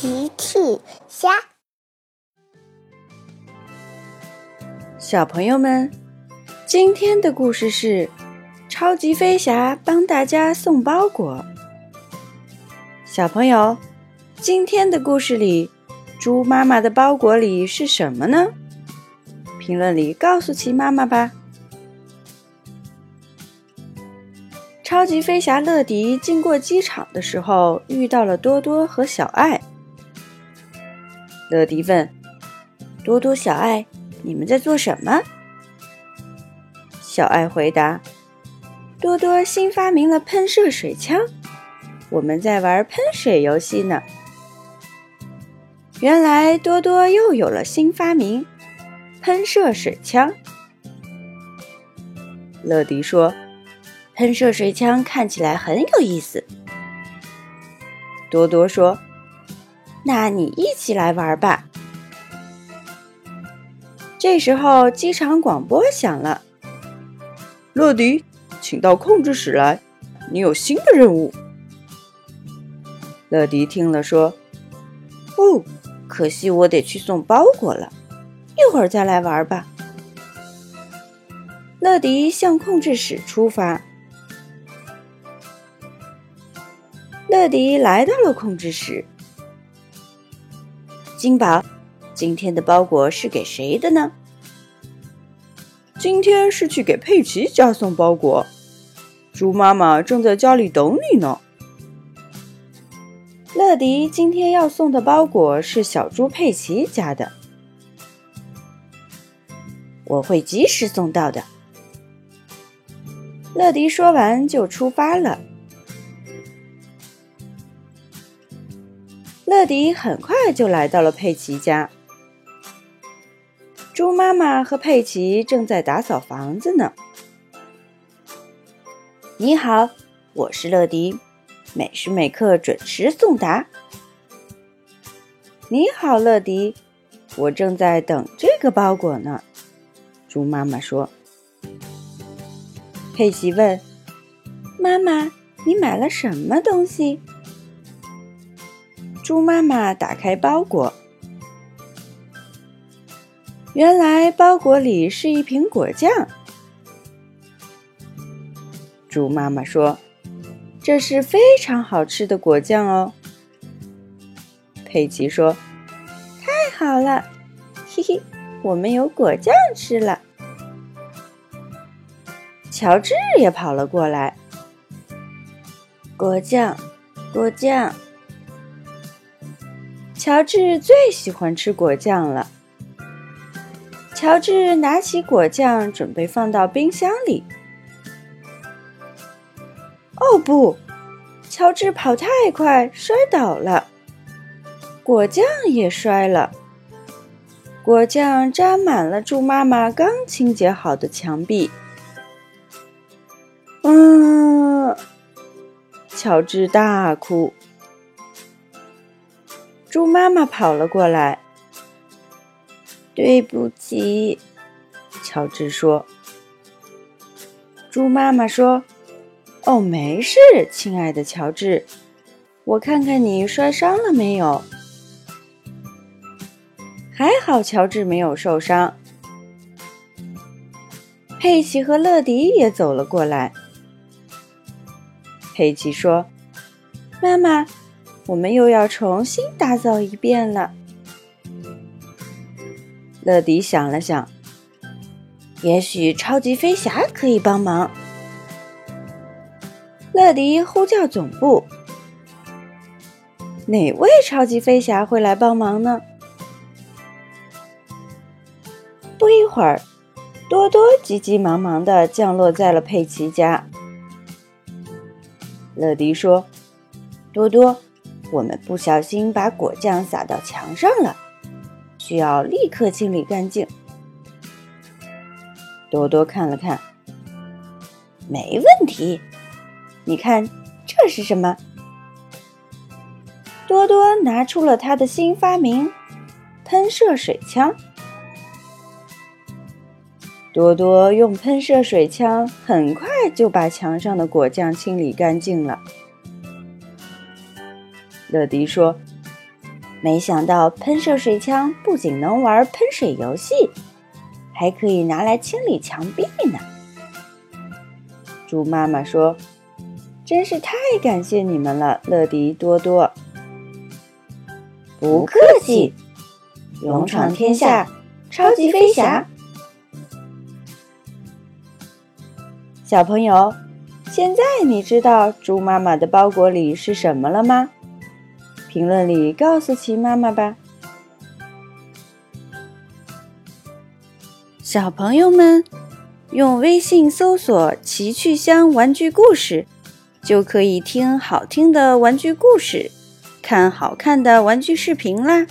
奇趣虾，小朋友们，今天的故事是超级飞侠帮大家送包裹。小朋友，今天的故事里，猪妈妈的包裹里是什么呢？评论里告诉奇妈妈吧。超级飞侠乐迪经过机场的时候，遇到了多多和小爱。乐迪问：“多多、小爱，你们在做什么？”小爱回答：“多多新发明了喷射水枪，我们在玩喷水游戏呢。”原来多多又有了新发明——喷射水枪。乐迪说。喷射水枪看起来很有意思，多多说：“那你一起来玩吧。”这时候，机场广播响了：“乐迪，请到控制室来，你有新的任务。”乐迪听了说：“哦，可惜我得去送包裹了，一会儿再来玩吧。”乐迪向控制室出发。乐迪来到了控制室。金宝，今天的包裹是给谁的呢？今天是去给佩奇家送包裹。猪妈妈正在家里等你呢。乐迪今天要送的包裹是小猪佩奇家的，我会及时送到的。乐迪说完就出发了。乐迪很快就来到了佩奇家。猪妈妈和佩奇正在打扫房子呢。你好，我是乐迪，每时每刻准时送达。你好，乐迪，我正在等这个包裹呢。猪妈妈说。佩奇问：“妈妈，你买了什么东西？”猪妈妈打开包裹，原来包裹里是一瓶果酱。猪妈妈说：“这是非常好吃的果酱哦。”佩奇说：“太好了，嘿嘿，我们有果酱吃了。”乔治也跑了过来，果酱，果酱。乔治最喜欢吃果酱了。乔治拿起果酱，准备放到冰箱里。哦不！乔治跑太快，摔倒了，果酱也摔了。果酱沾满了猪妈妈刚清洁好的墙壁。嗯，乔治大哭。猪妈妈跑了过来。对不起，乔治说。猪妈妈说：“哦，没事，亲爱的乔治，我看看你摔伤了没有。还好，乔治没有受伤。”佩奇和乐迪也走了过来。佩奇说：“妈妈。”我们又要重新打扫一遍了。乐迪想了想，也许超级飞侠可以帮忙。乐迪呼叫总部，哪位超级飞侠会来帮忙呢？不一会儿，多多急急忙忙的降落在了佩奇家。乐迪说：“多多。”我们不小心把果酱洒到墙上了，需要立刻清理干净。多多看了看，没问题。你看这是什么？多多拿出了他的新发明——喷射水枪。多多用喷射水枪，很快就把墙上的果酱清理干净了。乐迪说：“没想到喷射水枪不仅能玩喷水游戏，还可以拿来清理墙壁呢。猪妈妈说：“真是太感谢你们了，乐迪多多。”不客气，勇闯天下，超级飞侠。小朋友，现在你知道猪妈妈的包裹里是什么了吗？评论里告诉琪妈妈吧。小朋友们，用微信搜索“奇趣箱玩具故事”，就可以听好听的玩具故事，看好看的玩具视频啦。